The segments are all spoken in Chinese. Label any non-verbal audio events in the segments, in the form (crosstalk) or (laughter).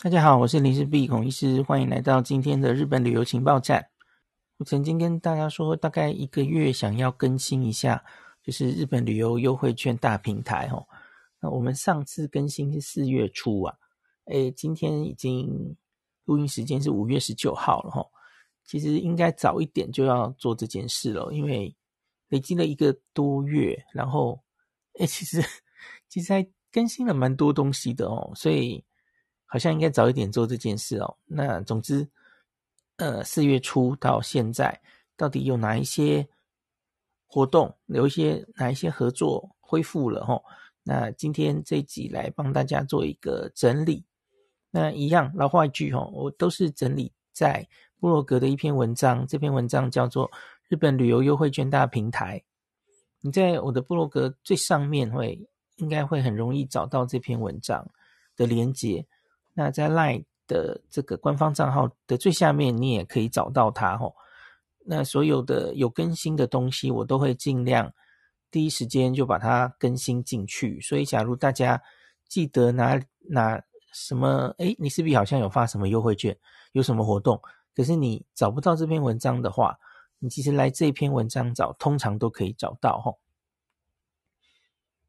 大家好，我是林氏璧孔医师，欢迎来到今天的日本旅游情报站。我曾经跟大家说，大概一个月想要更新一下，就是日本旅游优惠券大平台哦。那我们上次更新是四月初啊，诶，今天已经录音时间是五月十九号了哈。其实应该早一点就要做这件事了，因为累积了一个多月，然后诶，其实其实还更新了蛮多东西的哦，所以。好像应该早一点做这件事哦。那总之，呃，四月初到现在，到底有哪一些活动，有一些哪一些合作恢复了齁？那今天这一集来帮大家做一个整理。那一样老话一句哦，我都是整理在部落格的一篇文章，这篇文章叫做《日本旅游优惠券大平台》。你在我的部落格最上面会应该会很容易找到这篇文章的连接。那在 LINE 的这个官方账号的最下面，你也可以找到它吼。那所有的有更新的东西，我都会尽量第一时间就把它更新进去。所以，假如大家记得拿拿什么，诶，你是不是好像有发什么优惠券，有什么活动？可是你找不到这篇文章的话，你其实来这篇文章找，通常都可以找到吼。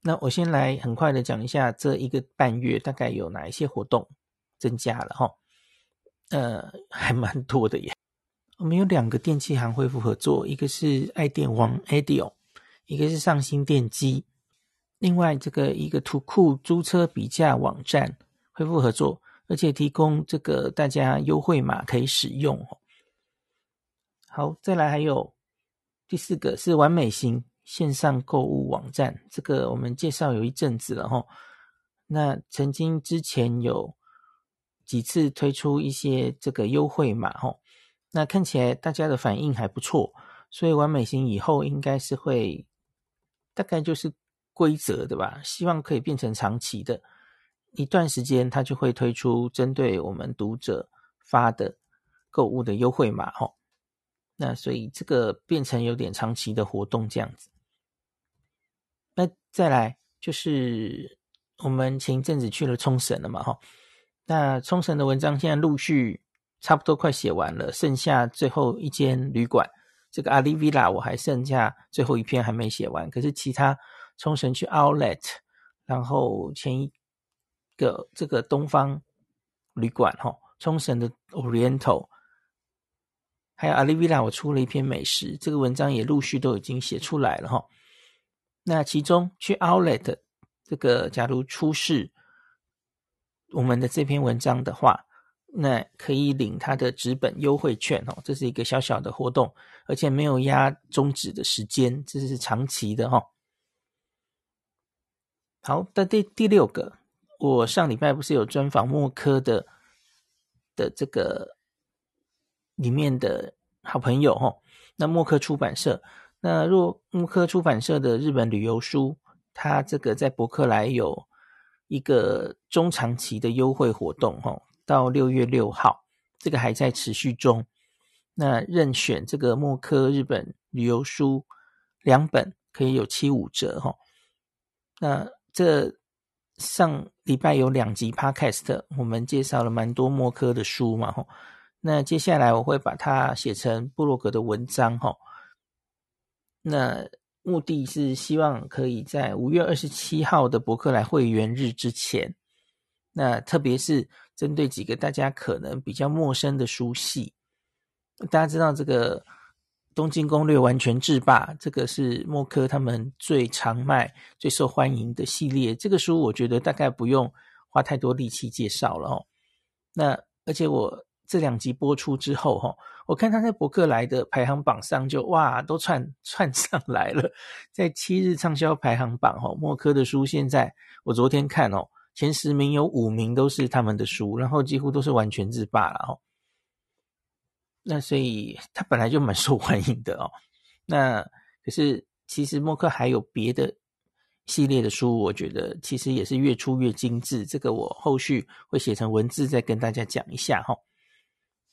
那我先来很快的讲一下这一个半月大概有哪一些活动。增加了哈，呃，还蛮多的耶。我们有两个电器行恢复合作，一个是爱电王 ADEO，一个是上新电机。另外，这个一个图库租车比价网站恢复合作，而且提供这个大家优惠码可以使用。好，再来还有第四个是完美行线上购物网站，这个我们介绍有一阵子了哈。那曾经之前有。几次推出一些这个优惠码吼，那看起来大家的反应还不错，所以完美行以后应该是会大概就是规则的吧，希望可以变成长期的，一段时间它就会推出针对我们读者发的购物的优惠码吼，那所以这个变成有点长期的活动这样子。那再来就是我们前一阵子去了冲绳了嘛吼。那冲绳的文章现在陆续差不多快写完了，剩下最后一间旅馆，这个阿里 Villa 我还剩下最后一篇还没写完。可是其他冲绳去 Outlet，然后前一个这个东方旅馆哈，冲绳的 Oriental，还有阿里 Villa，我出了一篇美食，这个文章也陆续都已经写出来了哈。那其中去 Outlet 这个，假如出事。我们的这篇文章的话，那可以领他的纸本优惠券哦，这是一个小小的活动，而且没有压终止的时间，这是长期的哈。好，的第第六个，我上礼拜不是有专访默克的的这个里面的好朋友哈，那默克出版社，那若默克出版社的日本旅游书，他这个在博客来有。一个中长期的优惠活动，哈，到六月六号，这个还在持续中。那任选这个默克日本旅游书两本可以有七五折，哈。那这上礼拜有两集 Podcast，我们介绍了蛮多默克的书嘛，哈。那接下来我会把它写成部落格的文章，哈。那。目的是希望可以在五月二十七号的博客来会员日之前，那特别是针对几个大家可能比较陌生的书系，大家知道这个《东京攻略完全制霸》，这个是默克他们最常卖、最受欢迎的系列。这个书我觉得大概不用花太多力气介绍了哦。那而且我。这两集播出之后，哈，我看他在博客来的排行榜上就哇，都窜窜上来了，在七日畅销排行榜，哈，默克的书现在我昨天看哦，前十名有五名都是他们的书，然后几乎都是完全自霸了，哈。那所以他本来就蛮受欢迎的哦。那可是其实默克还有别的系列的书，我觉得其实也是越出越精致。这个我后续会写成文字再跟大家讲一下，哈。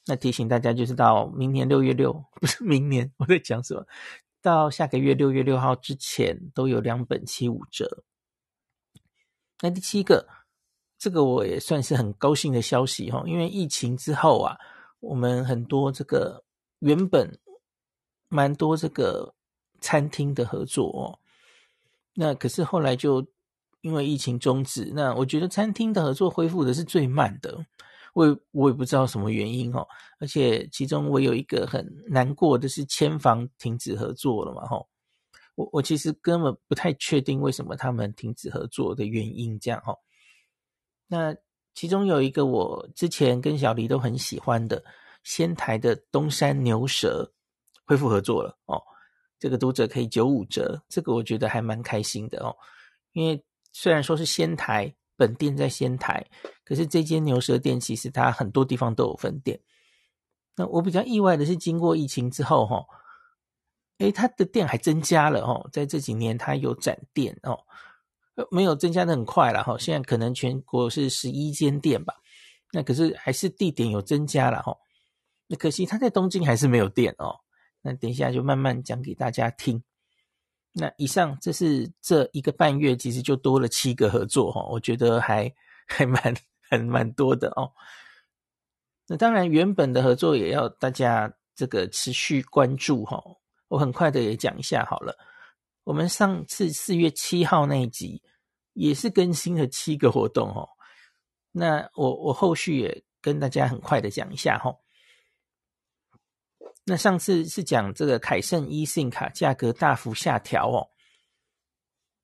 那提醒大家，就是到明年六月六，(laughs) 不是明年，我在讲什么？到下个月六月六号之前，都有两本七五折。那第七个，这个我也算是很高兴的消息哈，因为疫情之后啊，我们很多这个原本蛮多这个餐厅的合作哦，那可是后来就因为疫情终止，那我觉得餐厅的合作恢复的是最慢的，我我也不知道什么原因哦，而且其中我有一个很难过的是签房停止合作了嘛吼，我我其实根本不太确定为什么他们停止合作的原因这样吼。那其中有一个我之前跟小黎都很喜欢的仙台的东山牛舌恢复合作了哦，这个读者可以九五折，这个我觉得还蛮开心的哦。因为虽然说是仙台本店在仙台，可是这间牛舌店其实它很多地方都有分店。那我比较意外的是，经过疫情之后哈，诶，它的店还增加了哦，在这几年它有展店哦。没有增加的很快了哈，现在可能全国是十一间店吧，那可是还是地点有增加了哈，那可惜他在东京还是没有店哦，那等一下就慢慢讲给大家听。那以上这是这一个半月其实就多了七个合作哈，我觉得还还蛮还蛮多的哦。那当然原本的合作也要大家这个持续关注哈，我很快的也讲一下好了。我们上次四月七号那一集也是更新了七个活动哦，那我我后续也跟大家很快的讲一下哈。那上次是讲这个凯盛 eSIM 卡价格大幅下调哦，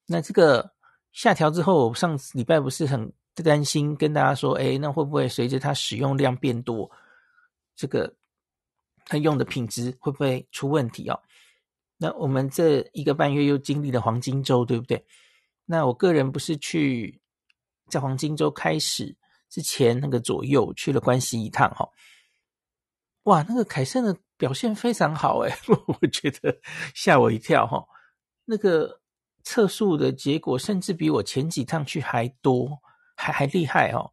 那这个下调之后，我上礼拜不是很担心跟大家说，诶，那会不会随着它使用量变多，这个它用的品质会不会出问题哦？那我们这一个半月又经历了黄金周，对不对？那我个人不是去在黄金周开始之前那个左右去了关西一趟哈，哇，那个凯盛的表现非常好诶，(laughs) 我觉得吓我一跳哈，那个测速的结果甚至比我前几趟去还多，还还厉害哦，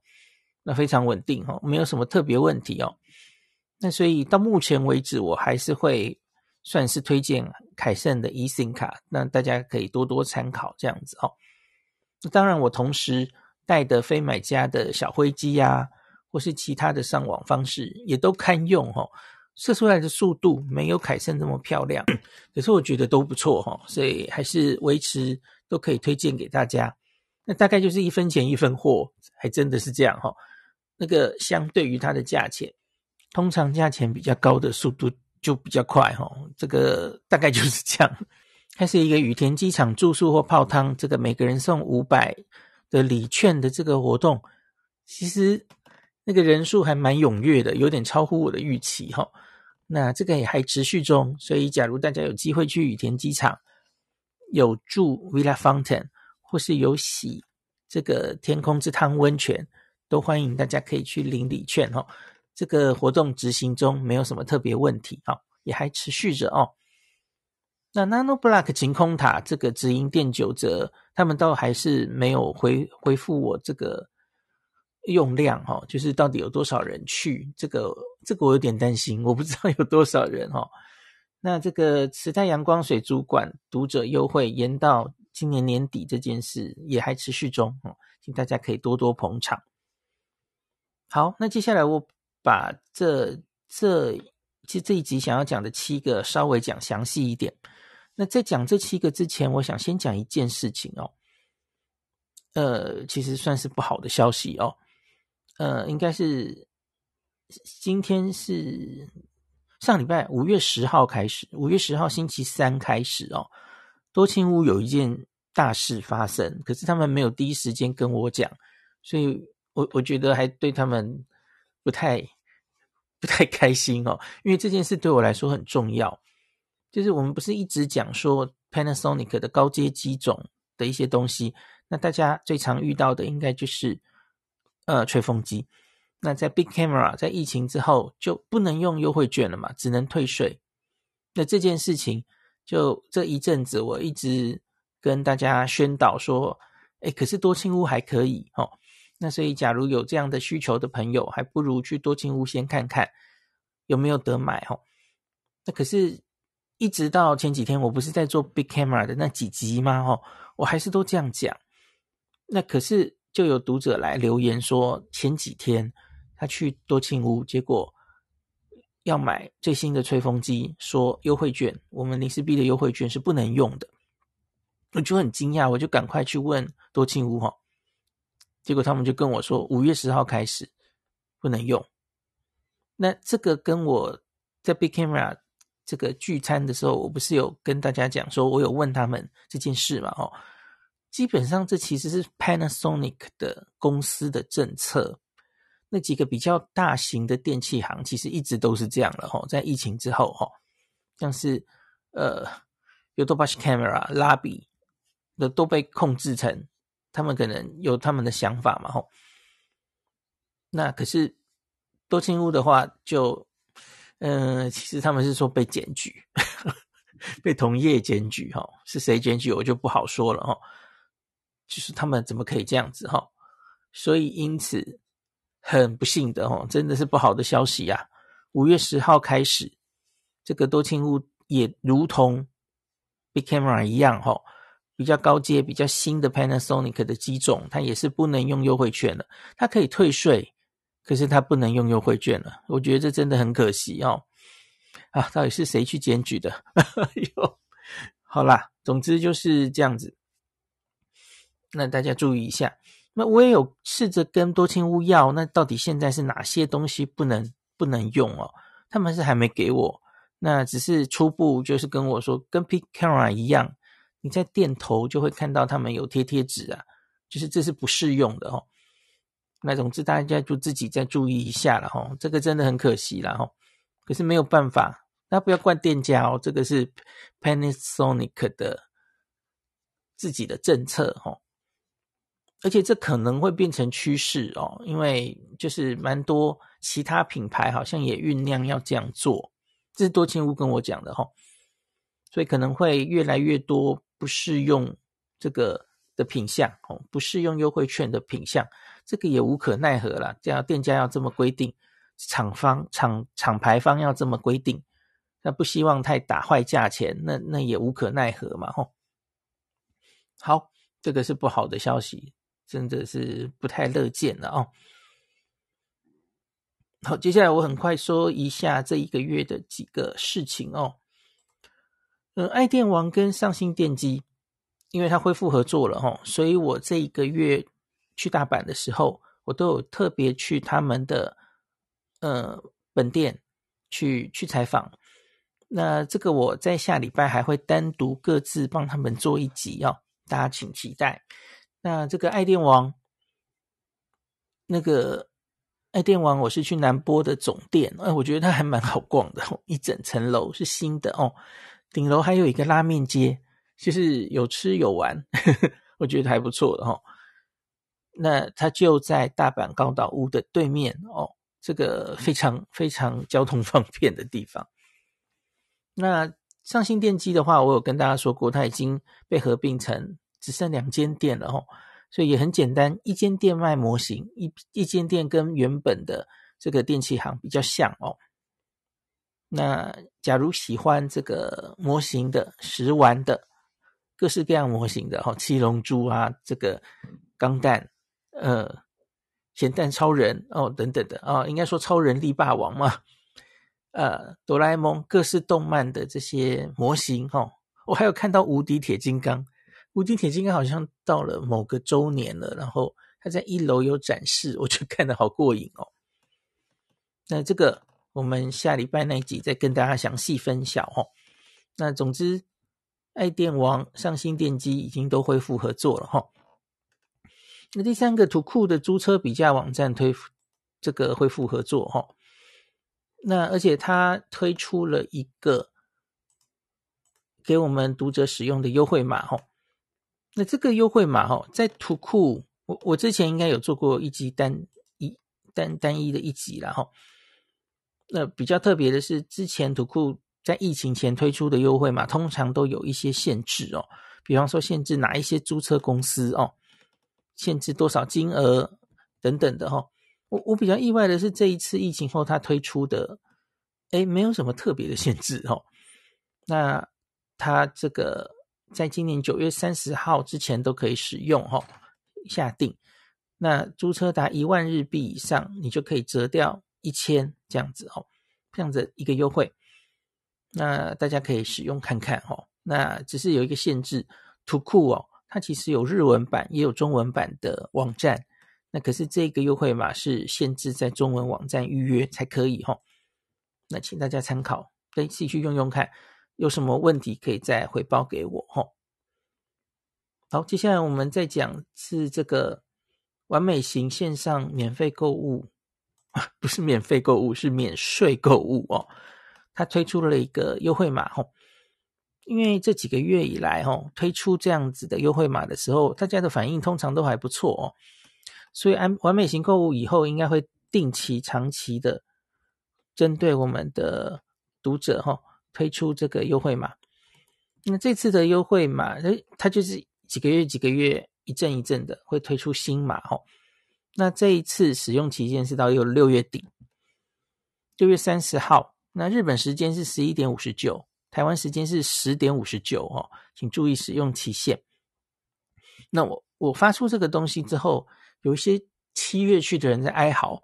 那非常稳定哦，没有什么特别问题哦。那所以到目前为止，我还是会。算是推荐凯盛的 eSIM 卡，那大家可以多多参考这样子哦。那当然，我同时带的非买家的小灰机呀、或是其他的上网方式也都堪用哦。射出来的速度没有凯盛这么漂亮，可是我觉得都不错哈，所以还是维持都可以推荐给大家。那大概就是一分钱一分货，还真的是这样哈。那个相对于它的价钱，通常价钱比较高的速度。就比较快哈，这个大概就是这样。还是一个羽田机场住宿或泡汤，这个每个人送五百的礼券的这个活动，其实那个人数还蛮踊跃的，有点超乎我的预期哈。那这个也还持续中，所以假如大家有机会去羽田机场，有住 Villa Fountain 或是有洗这个天空之汤温泉，都欢迎大家可以去领礼券哈。这个活动执行中没有什么特别问题，哈，也还持续着哦。那 Nano Block 晴空塔这个直营店九折，他们倒还是没有回回复我这个用量，哈，就是到底有多少人去？这个这个我有点担心，我不知道有多少人哈。那这个慈泰阳光水族馆读者优惠延到今年年底这件事也还持续中，哈，请大家可以多多捧场。好，那接下来我。把这这其实这一集想要讲的七个稍微讲详细一点。那在讲这七个之前，我想先讲一件事情哦。呃，其实算是不好的消息哦。呃，应该是今天是上礼拜五月十号开始，五月十号星期三开始哦。多庆屋有一件大事发生，可是他们没有第一时间跟我讲，所以我我觉得还对他们。不太不太开心哦，因为这件事对我来说很重要。就是我们不是一直讲说 Panasonic 的高阶机种的一些东西，那大家最常遇到的应该就是呃吹风机。那在 Big Camera 在疫情之后就不能用优惠券了嘛，只能退税。那这件事情就这一阵子我一直跟大家宣导说，诶，可是多清屋还可以哦。那所以，假如有这样的需求的朋友，还不如去多清屋先看看有没有得买哦。那可是，一直到前几天，我不是在做 Big Camera 的那几集吗？哦，我还是都这样讲。那可是就有读者来留言说，前几天他去多庆屋，结果要买最新的吹风机，说优惠券，我们零四 B 的优惠券是不能用的。我就很惊讶，我就赶快去问多庆屋哈，结果他们就跟我说，五月十号开始不能用。那这个跟我在 Big Camera 这个聚餐的时候，我不是有跟大家讲说，我有问他们这件事嘛？哦，基本上这其实是 Panasonic 的公司的政策。那几个比较大型的电器行，其实一直都是这样了哈，在疫情之后哈，像是呃，Yodobashi Camera、拉比。的都被控制成，他们可能有他们的想法嘛吼。那可是多清屋的话就，就嗯，其实他们是说被检举，(laughs) 被同业检举哈，是谁检举我就不好说了哈。就是他们怎么可以这样子哈？所以因此很不幸的哦，真的是不好的消息啊。五月十号开始，这个多庆屋也如同 Big Camera 一样哈。比较高阶、比较新的 Panasonic 的机种，它也是不能用优惠券了。它可以退税，可是它不能用优惠券了。我觉得这真的很可惜哦。啊，到底是谁去检举的？(laughs) 哎呦，好啦，总之就是这样子。那大家注意一下。那我也有试着跟多清屋要，那到底现在是哪些东西不能不能用哦？他们是还没给我，那只是初步就是跟我说，跟 Big Camera 一样。你在店头就会看到他们有贴贴纸啊，就是这是不适用的哦。那总之大家就自己再注意一下了哈，这个真的很可惜了哈。可是没有办法，那不要怪店家哦，这个是 Panasonic 的自己的政策哈。而且这可能会变成趋势哦，因为就是蛮多其他品牌好像也酝酿要这样做，这是多情屋跟我讲的哈，所以可能会越来越多。不适用这个的品相哦，不适用优惠券的品相，这个也无可奈何啦。这样店家要这么规定，厂方厂厂牌方要这么规定，那不希望太打坏价钱，那那也无可奈何嘛吼。好，这个是不好的消息，真的是不太乐见了哦。好，接下来我很快说一下这一个月的几个事情哦。嗯，爱电王跟上新电机，因为它恢复合作了哈，所以我这一个月去大阪的时候，我都有特别去他们的呃本店去去采访。那这个我在下礼拜还会单独各自帮他们做一集哦，大家请期待。那这个爱电王，那个爱电王，我是去南波的总店，哎，我觉得它还蛮好逛的，一整层楼是新的哦。顶楼还有一个拉面街，就是有吃有玩，呵呵，我觉得还不错的哈。那它就在大阪高岛屋的对面哦，这个非常非常交通方便的地方。那上新电机的话，我有跟大家说过，它已经被合并成只剩两间店了哦，所以也很简单，一间店卖模型，一一间店跟原本的这个电器行比较像哦。那假如喜欢这个模型的、食玩的、各式各样模型的，哈，七龙珠啊，这个钢弹，呃，咸蛋超人哦，等等的啊、哦，应该说超人力霸王嘛，呃，哆啦 A 梦各式动漫的这些模型，哦，我还有看到无敌铁金刚，无敌铁金刚好像到了某个周年了，然后他在一楼有展示，我就看得好过瘾哦。那这个。我们下礼拜那一集再跟大家详细分享哦。那总之，爱电王、上新电机已经都恢复合作了哈。那第三个图库的租车比价网站推这个恢复合作哈。那而且他推出了一个给我们读者使用的优惠码哈。那这个优惠码哈，在图库我我之前应该有做过一集单一单单一的一集了哈。那比较特别的是，之前图库在疫情前推出的优惠码，通常都有一些限制哦。比方说，限制哪一些租车公司哦，限制多少金额等等的哈、哦。我我比较意外的是，这一次疫情后他推出的，诶，没有什么特别的限制哦。那他这个在今年九月三十号之前都可以使用哈、哦，下定。那租车达一万日币以上，你就可以折掉一千这样子哦，这样子一个优惠。那大家可以使用看看哦。那只是有一个限制，图库哦，它其实有日文版也有中文版的网站。那可是这个优惠码是限制在中文网站预约才可以哈。那请大家参考，可以自己去用用看，有什么问题可以再回报给我哈。好，接下来我们再讲是这个完美行线上免费购物，不是免费购物，是免税购物哦。它推出了一个优惠码哈，因为这几个月以来哈，推出这样子的优惠码的时候，大家的反应通常都还不错哦。所以，安完美行购物以后应该会定期、长期的针对我们的读者哈推出这个优惠码。那这次的优惠码，它它就是几个月、几个月一阵一阵的会推出新码哦。那这一次使用期限是到有六月底，六月三十号。那日本时间是十一点五十九，台湾时间是十点五十九哦，请注意使用期限。那我我发出这个东西之后。有一些七月去的人在哀嚎，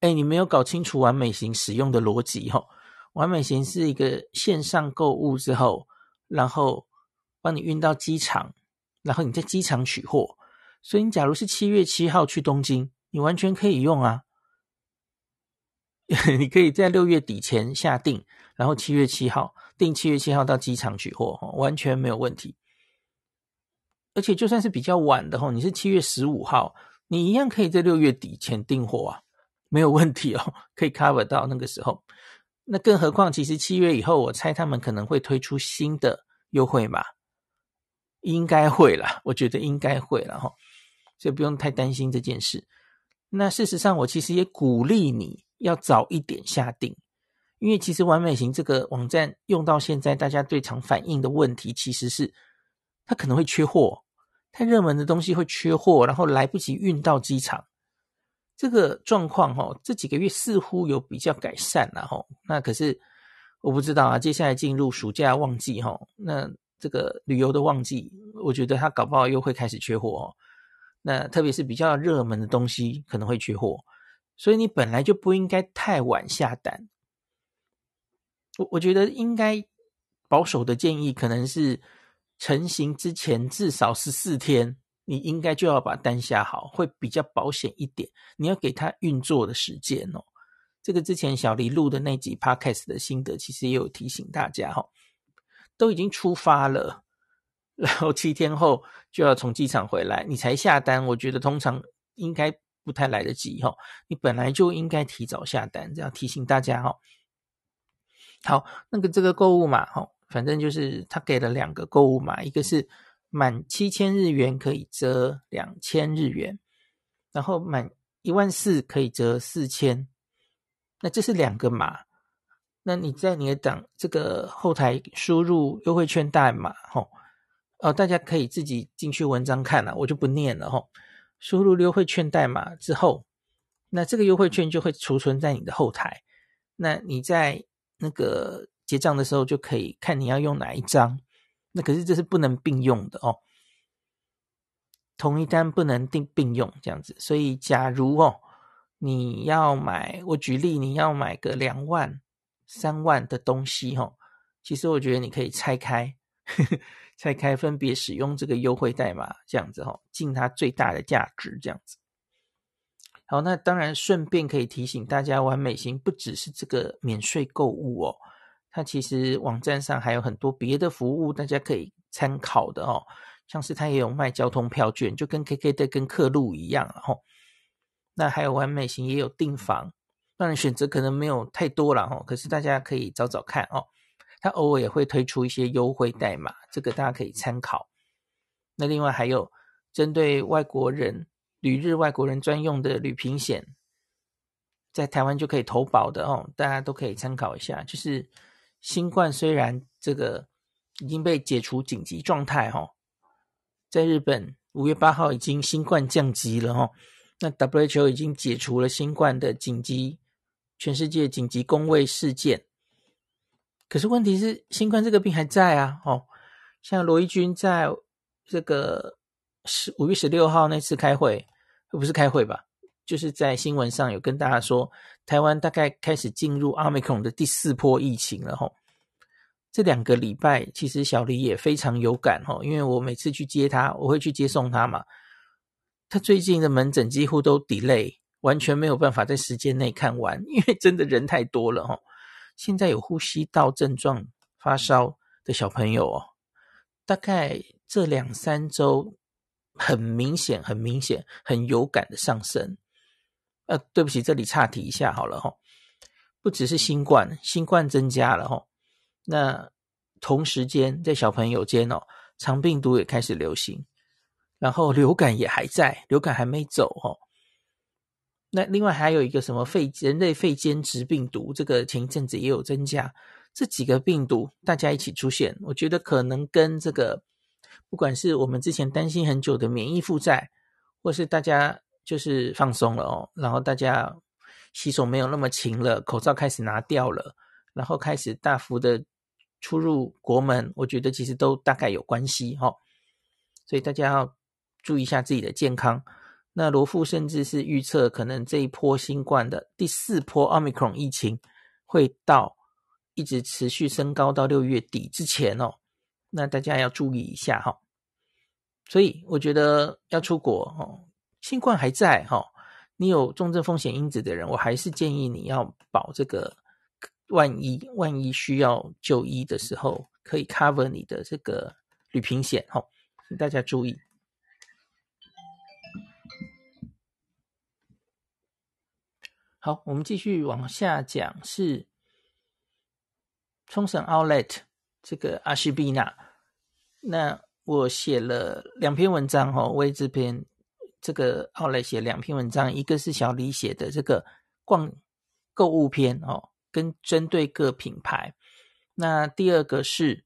哎，你没有搞清楚完美型使用的逻辑哈。完美行是一个线上购物之后，然后帮你运到机场，然后你在机场取货。所以你假如是七月七号去东京，你完全可以用啊。(laughs) 你可以在六月底前下定，然后七月七号订七月七号到机场取货，完全没有问题。而且就算是比较晚的哈，你是七月十五号。你一样可以在六月底前订货啊，没有问题哦，可以 cover 到那个时候。那更何况，其实七月以后，我猜他们可能会推出新的优惠码，应该会啦，我觉得应该会了哈，所以不用太担心这件事。那事实上，我其实也鼓励你要早一点下定，因为其实完美行这个网站用到现在，大家最常反映的问题其实是它可能会缺货。太热门的东西会缺货，然后来不及运到机场。这个状况哈，这几个月似乎有比较改善了哈。那可是我不知道啊，接下来进入暑假旺季哈，那这个旅游的旺季，我觉得它搞不好又会开始缺货哦。那特别是比较热门的东西可能会缺货，所以你本来就不应该太晚下单。我我觉得应该保守的建议可能是。成型之前至少十四天，你应该就要把单下好，会比较保险一点。你要给它运作的时间哦。这个之前小黎录的那集 Podcast 的心得，其实也有提醒大家哈，都已经出发了，然后七天后就要从机场回来，你才下单，我觉得通常应该不太来得及哈。你本来就应该提早下单，这样提醒大家哈。好，那个这个购物码哈。反正就是他给了两个购物码，一个是满七千日元可以折两千日元，然后满一万四可以折四千。那这是两个码。那你在你的档这个后台输入优惠券代码，吼，哦，大家可以自己进去文章看了，我就不念了，吼。输入优惠券代码之后，那这个优惠券就会储存在你的后台。那你在那个。结账的时候就可以看你要用哪一张，那可是这是不能并用的哦，同一单不能并并用这样子。所以假如哦你要买，我举例你要买个两万、三万的东西哦，其实我觉得你可以拆开，(laughs) 拆开分别使用这个优惠代码这样子哦，尽它最大的价值这样子。好，那当然顺便可以提醒大家，完美行不只是这个免税购物哦。它其实网站上还有很多别的服务，大家可以参考的哦。像是它也有卖交通票券，就跟 KKday 跟客路一样哦。那还有完美行也有订房，当然选择可能没有太多了哦。可是大家可以找找看哦。它偶尔也会推出一些优惠代码，这个大家可以参考。那另外还有针对外国人旅日外国人专用的旅平险，在台湾就可以投保的哦，大家都可以参考一下，就是。新冠虽然这个已经被解除紧急状态哈，在日本五月八号已经新冠降级了哈，那 WHO 已经解除了新冠的紧急全世界紧急公卫事件，可是问题是新冠这个病还在啊哦，像罗伊军在这个十五月十六号那次开会，不是开会吧？就是在新闻上有跟大家说，台湾大概开始进入 Omicron 的第四波疫情了吼。这两个礼拜，其实小黎也非常有感吼，因为我每次去接他，我会去接送他嘛。他最近的门诊几乎都 delay，完全没有办法在时间内看完，因为真的人太多了吼。现在有呼吸道症状、发烧的小朋友哦，大概这两三周很明显、很明显、很有感的上升。呃，对不起，这里岔题一下好了吼，不只是新冠，新冠增加了吼。那同时间，在小朋友间哦，肠病毒也开始流行，然后流感也还在，流感还没走哦。那另外还有一个什么肺人类肺间质病毒，这个前一阵子也有增加。这几个病毒大家一起出现，我觉得可能跟这个，不管是我们之前担心很久的免疫负债，或是大家就是放松了哦，然后大家洗手没有那么勤了，口罩开始拿掉了，然后开始大幅的。出入国门，我觉得其实都大概有关系哈，所以大家要注意一下自己的健康。那罗富甚至是预测，可能这一波新冠的第四波 Omicron 疫情会到一直持续升高到六月底之前哦，那大家要注意一下哈。所以我觉得要出国哦，新冠还在哈，你有重症风险因子的人，我还是建议你要保这个。万一万一需要就医的时候，可以 cover 你的这个旅平险，哈，请大家注意。好，我们继续往下讲，是冲绳 Outlet 这个阿西比纳。那我写了两篇文章，哈，为这篇这个 Outlet 写两篇文章，一个是小李写的这个逛购物篇，哦。跟针对各品牌，那第二个是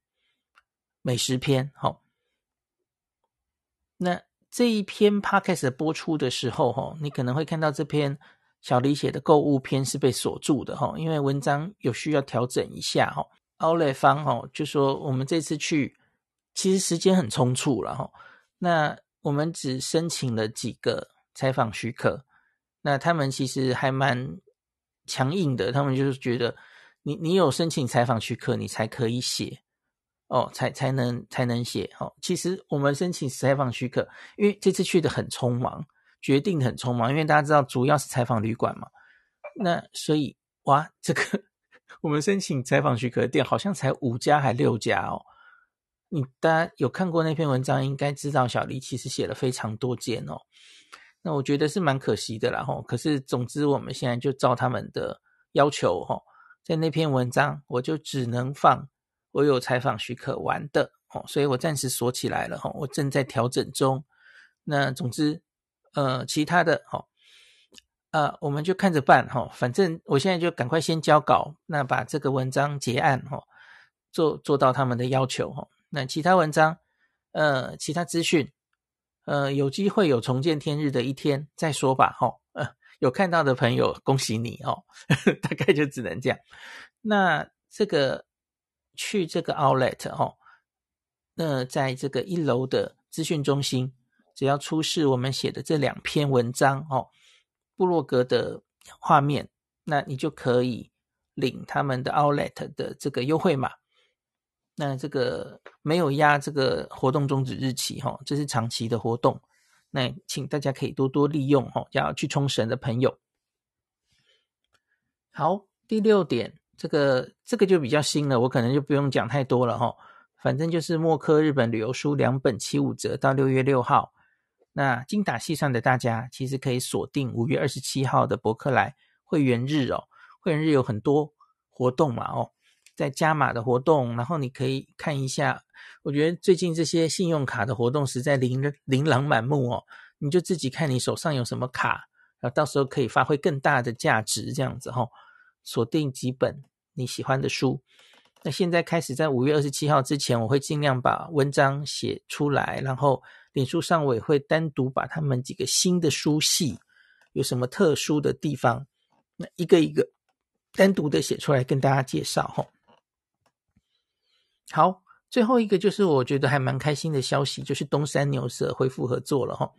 美食篇，好，那这一篇 podcast 播出的时候，哈，你可能会看到这篇小李写的购物篇是被锁住的，哈，因为文章有需要调整一下，哈。奥莱方，哈，就说我们这次去其实时间很匆促了，哈，那我们只申请了几个采访许可，那他们其实还蛮。强硬的，他们就是觉得你你有申请采访许可，你才可以写哦，才才能才能写。哦，其实我们申请采访许可，因为这次去的很匆忙，决定很匆忙，因为大家知道主要是采访旅馆嘛，那所以哇，这个 (laughs) 我们申请采访许可的店好像才五家还六家哦。你大家有看过那篇文章，应该知道小黎其实写了非常多件哦。那我觉得是蛮可惜的啦，吼。可是总之，我们现在就照他们的要求，吼，在那篇文章，我就只能放我有采访许可完的，哦，所以我暂时锁起来了，吼。我正在调整中。那总之，呃，其他的，吼，呃，我们就看着办，吼。反正我现在就赶快先交稿，那把这个文章结案，吼，做做到他们的要求，吼。那其他文章，呃，其他资讯。呃，有机会有重见天日的一天再说吧，哈、哦。呃，有看到的朋友，恭喜你哦。呵呵，大概就只能这样。那这个去这个 Outlet 哦，那在这个一楼的资讯中心，只要出示我们写的这两篇文章哦，部落格的画面，那你就可以领他们的 Outlet 的这个优惠码。那这个没有压这个活动终止日期哈，这是长期的活动，那请大家可以多多利用哈，要去冲绳的朋友。好，第六点，这个这个就比较新了，我可能就不用讲太多了哈，反正就是默克日本旅游书两本七五折到六月六号，那精打细算的大家其实可以锁定五月二十七号的博客来会员日哦，会员日有很多活动嘛哦。在加码的活动，然后你可以看一下。我觉得最近这些信用卡的活动实在琳琳琅满目哦，你就自己看你手上有什么卡，然后到时候可以发挥更大的价值，这样子哈、哦。锁定几本你喜欢的书。那现在开始，在五月二十七号之前，我会尽量把文章写出来，然后脸书上我也会单独把他们几个新的书系有什么特殊的地方，那一个一个单独的写出来跟大家介绍哈。哦好，最后一个就是我觉得还蛮开心的消息，就是东山牛舌恢复合作了哈。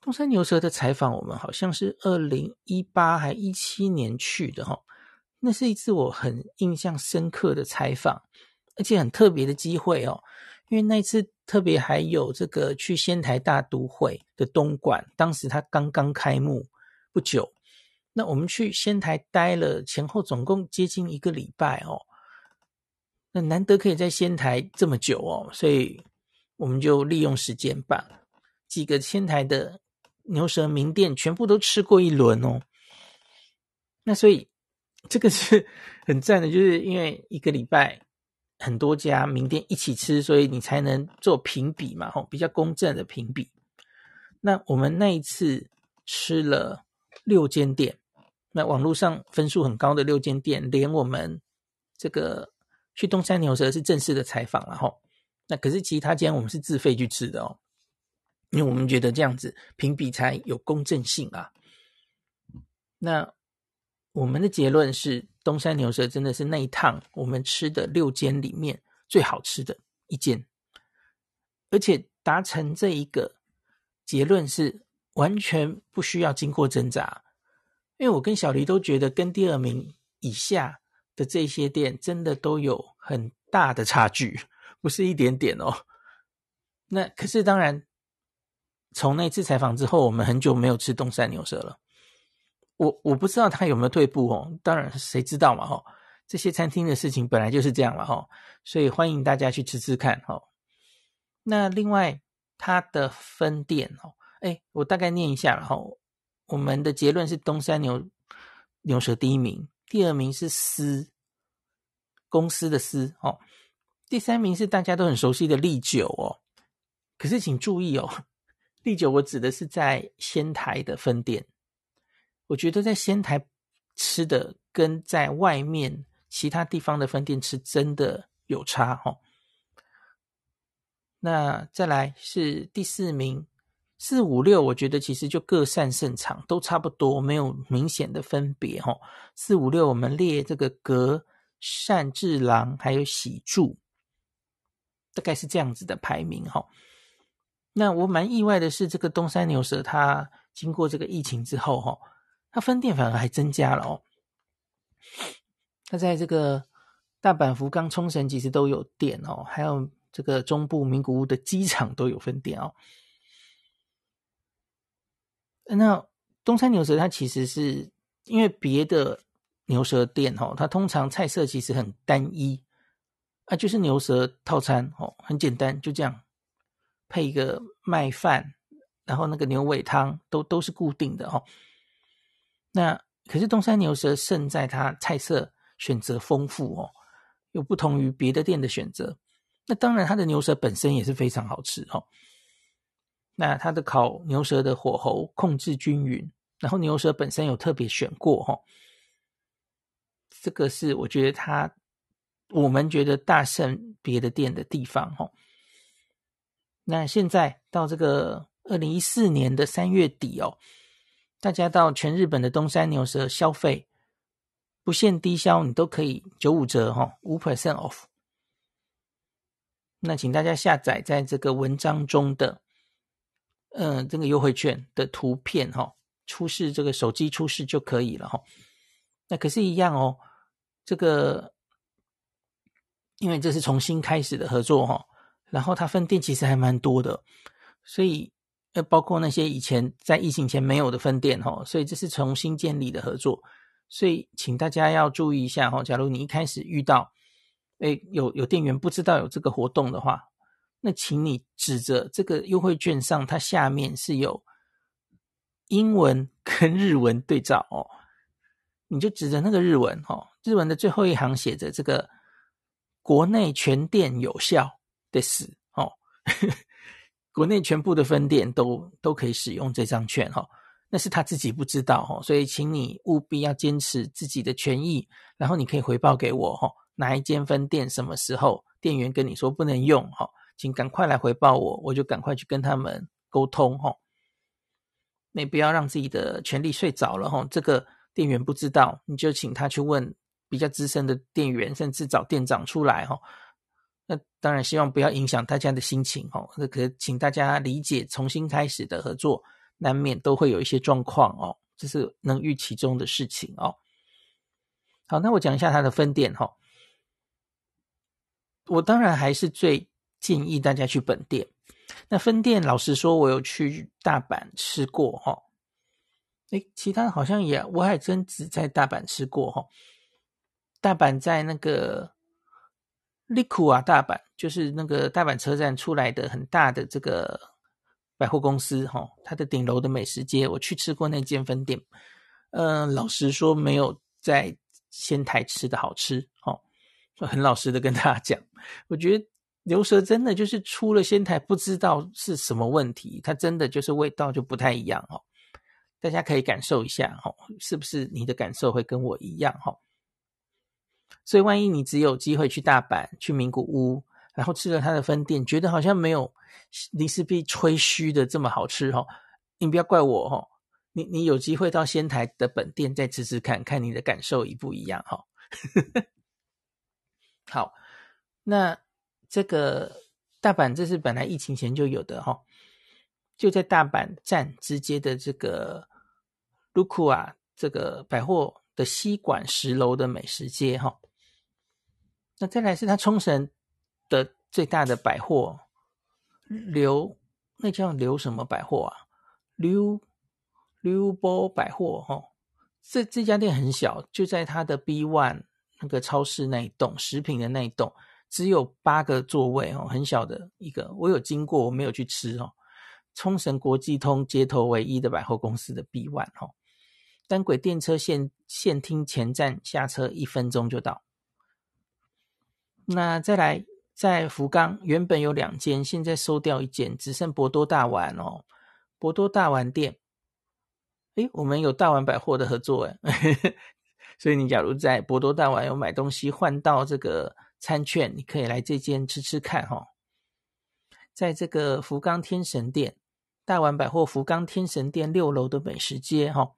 东山牛舌的采访，我们好像是二零一八还一七年去的哈，那是一次我很印象深刻的采访，而且很特别的机会哦，因为那次特别还有这个去仙台大都会的东莞，当时它刚刚开幕不久，那我们去仙台待了前后总共接近一个礼拜哦，那难得可以在仙台这么久哦，所以我们就利用时间把几个仙台的。牛舌名店全部都吃过一轮哦，那所以这个是 (laughs) 很赞的，就是因为一个礼拜很多家名店一起吃，所以你才能做评比嘛，吼，比较公正的评比。那我们那一次吃了六间店，那网络上分数很高的六间店，连我们这个去东山牛舌是正式的采访了哈，那可是其他间我们是自费去吃的哦。因为我们觉得这样子评比才有公正性啊。那我们的结论是，东山牛舌真的是那一趟我们吃的六间里面最好吃的一间，而且达成这一个结论是完全不需要经过挣扎。因为我跟小黎都觉得，跟第二名以下的这些店真的都有很大的差距，不是一点点哦。那可是当然。从那次采访之后，我们很久没有吃东山牛舌了。我我不知道他有没有退步哦，当然谁知道嘛哈。这些餐厅的事情本来就是这样了哈，所以欢迎大家去吃吃看哈。那另外它的分店哦，哎，我大概念一下了哈。我们的结论是东山牛牛舌第一名，第二名是司公司的司哦，第三名是大家都很熟悉的利酒哦。可是请注意哦。(laughs) 利酒，我指的是在仙台的分店。我觉得在仙台吃的跟在外面其他地方的分店吃真的有差哦。那再来是第四名，四五六，我觉得其实就各擅胜场，都差不多，没有明显的分别哈。四五六，我们列这个格善治郎还有喜住，大概是这样子的排名哈。那我蛮意外的是，这个东山牛舌它经过这个疫情之后，哈，它分店反而还增加了哦。它在这个大阪、福冈、冲绳其实都有店哦，还有这个中部名古屋的机场都有分店哦。那东山牛舌它其实是因为别的牛舌店哦，它通常菜色其实很单一啊，就是牛舌套餐哦，很简单，就这样。配一个麦饭，然后那个牛尾汤都都是固定的哦。那可是东山牛舌胜在它菜色选择丰富哦，有不同于别的店的选择。那当然它的牛舌本身也是非常好吃哦。那它的烤牛舌的火候控制均匀，然后牛舌本身有特别选过哈、哦。这个是我觉得它我们觉得大胜别的店的地方哈、哦。那现在到这个二零一四年的三月底哦，大家到全日本的东山牛舌消费，不限低消，你都可以九五折哈，五 percent off。那请大家下载在这个文章中的，嗯、这个优惠券的图片哈，出示这个手机出示就可以了哈。那可是，一样哦，这个因为这是重新开始的合作哈。然后它分店其实还蛮多的，所以呃，包括那些以前在疫情前没有的分店哈，所以这是重新建立的合作，所以请大家要注意一下哈。假如你一开始遇到，诶，有有店员不知道有这个活动的话，那请你指着这个优惠券上，它下面是有英文跟日文对照哦，你就指着那个日文哦，日文的最后一行写着这个国内全店有效。的是哦，(laughs) 国内全部的分店都都可以使用这张券、哦，那是他自己不知道、哦，所以请你务必要坚持自己的权益，然后你可以回报给我、哦，哪一间分店什么时候店员跟你说不能用、哦，请赶快来回报我，我就赶快去跟他们沟通哈、哦，你不要让自己的权利睡着了哈、这个店员不知道，你就请他去问比较资深的店员，甚至找店长出来哈、那当然，希望不要影响大家的心情哦。那可请大家理解，重新开始的合作，难免都会有一些状况哦，这是能预期中的事情哦。好，那我讲一下它的分店哈、我当然还是最建议大家去本店。那分店，老实说，我有去大阪吃过哈、哦。诶，其他好像也，我还真只在大阪吃过哈、哦。大阪在那个利库啊，大阪就是那个大阪车站出来的很大的这个百货公司哈、哦，它的顶楼的美食街，我去吃过那间分店。嗯、老实说，没有在仙台吃的好吃哦。很老实的跟大家讲，我觉得牛舌真的就是出了仙台，不知道是什么问题，它真的就是味道就不太一样哦。大家可以感受一下哦，是不是你的感受会跟我一样哈？所以万一你只有机会去大阪、去名古屋，然后吃了它的分店，觉得好像没有林氏璧吹嘘的这么好吃哈，你不要怪我哈。你你有机会到仙台的本店再吃吃看看你的感受一不一样哈。(laughs) 好，那这个大阪这是本来疫情前就有的哈，就在大阪站直接的这个 Lukua 这个百货的西馆十楼的美食街哈。那再来是它冲绳的最大的百货流，那叫流什么百货啊？流流波百货哈。这这家店很小，就在它的 B One。那个超市那一栋，食品的那一栋，只有八个座位哦，很小的一个。我有经过，我没有去吃哦。冲绳国际通街头唯一的百货公司的 B One 哦，单轨电车线线厅前站下车一分钟就到。那再来，在福冈原本有两间，现在收掉一间，只剩博多大丸哦。博多大丸店，诶，我们有大丸百货的合作诶。(laughs) 所以你假如在博多大丸有买东西换到这个餐券，你可以来这间吃吃看哈。在这个福冈天神店，大丸百货福冈天神店六楼的美食街哈。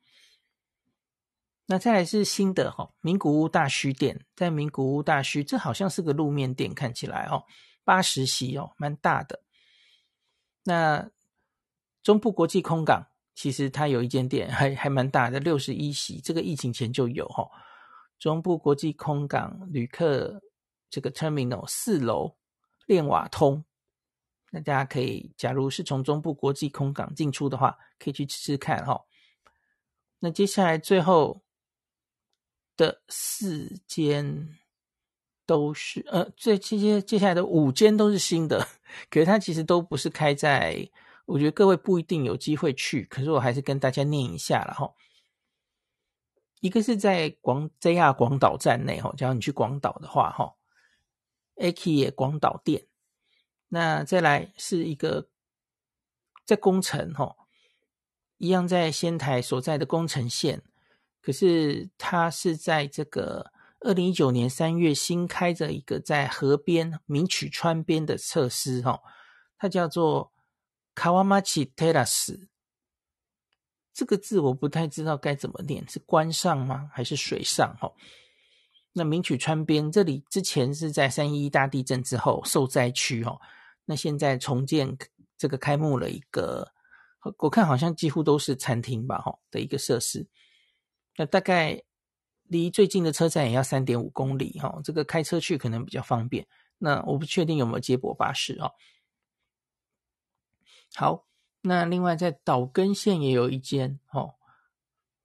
那再来是新的哈，名古屋大须店，在名古屋大须，这好像是个路面店，看起来哦，八十席哦，蛮大的。那中部国际空港。其实它有一间店还还蛮大的，六十一席，这个疫情前就有哈。中部国际空港旅客这个 terminal 四楼练瓦通，那大家可以，假如是从中部国际空港进出的话，可以去吃吃看哈。那接下来最后的四间都是呃，这这些接下来的五间都是新的，(laughs) 可是它其实都不是开在。我觉得各位不一定有机会去，可是我还是跟大家念一下了哈。一个是在广 JR 广岛站内哈，假如你去广岛的话哈，Aki 广岛店。那再来是一个在宫城哈，一样在仙台所在的宫城县，可是它是在这个二零一九年三月新开着一个在河边明取川边的设施哈，它叫做。卡瓦马奇特拉斯这个字我不太知道该怎么念，是关上吗？还是水上？哈，那明曲川边这里之前是在三一大地震之后受灾区，哈，那现在重建这个开幕了一个，我看好像几乎都是餐厅吧，哈的一个设施。那大概离最近的车站也要三点五公里，哈，这个开车去可能比较方便。那我不确定有没有接驳巴士，哈。好，那另外在岛根县也有一间哦，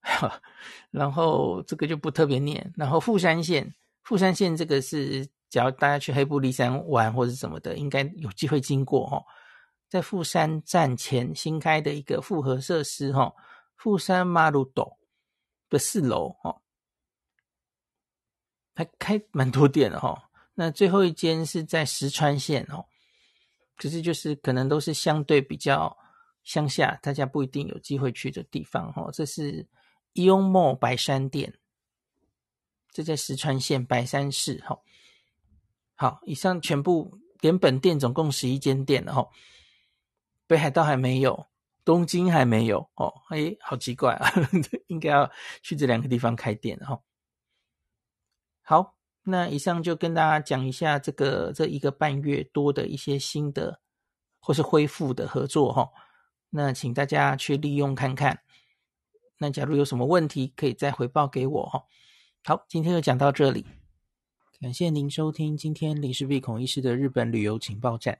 哈 (laughs) 然后这个就不特别念。然后富山县，富山县这个是，只要大家去黑部立山玩或者什么的，应该有机会经过哦。在富山站前新开的一个复合设施哈，富山马路斗的四楼哦，还开蛮多店的哈。那最后一间是在石川县哦。可是就是可能都是相对比较乡下，大家不一定有机会去的地方哈。这是 Ion Mall 白山店，这在石川县白山市哈。好，以上全部连本店总共十一间店了哈。北海道还没有，东京还没有哦。哎，好奇怪啊，(laughs) 应该要去这两个地方开店哈。好。那以上就跟大家讲一下这个这一个半月多的一些新的或是恢复的合作哈。那请大家去利用看看。那假如有什么问题，可以再回报给我哦。好，今天就讲到这里，感谢您收听今天林氏璧孔医师的日本旅游情报站。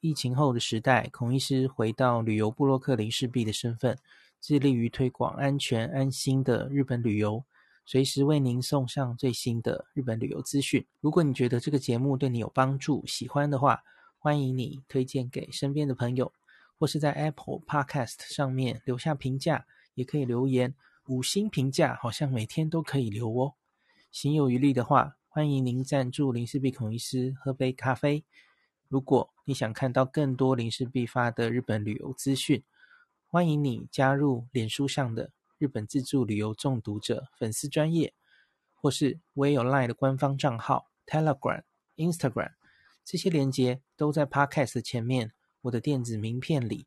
疫情后的时代，孔医师回到旅游部落客林氏璧的身份，致力于推广安全安心的日本旅游，随时为您送上最新的日本旅游资讯。如果你觉得这个节目对你有帮助，喜欢的话，欢迎你推荐给身边的朋友，或是在 Apple Podcast 上面留下评价，也可以留言五星评价，好像每天都可以留哦。行有余力的话，欢迎您赞助林氏璧孔医师喝杯咖啡。如果你想看到更多林氏璧发的日本旅游资讯，欢迎你加入脸书上的日本自助旅游中毒者粉丝专页，或是我也有 LINE 的官方账号 Telegram、Instagram，这些连接都在 Podcast 前面，我的电子名片里，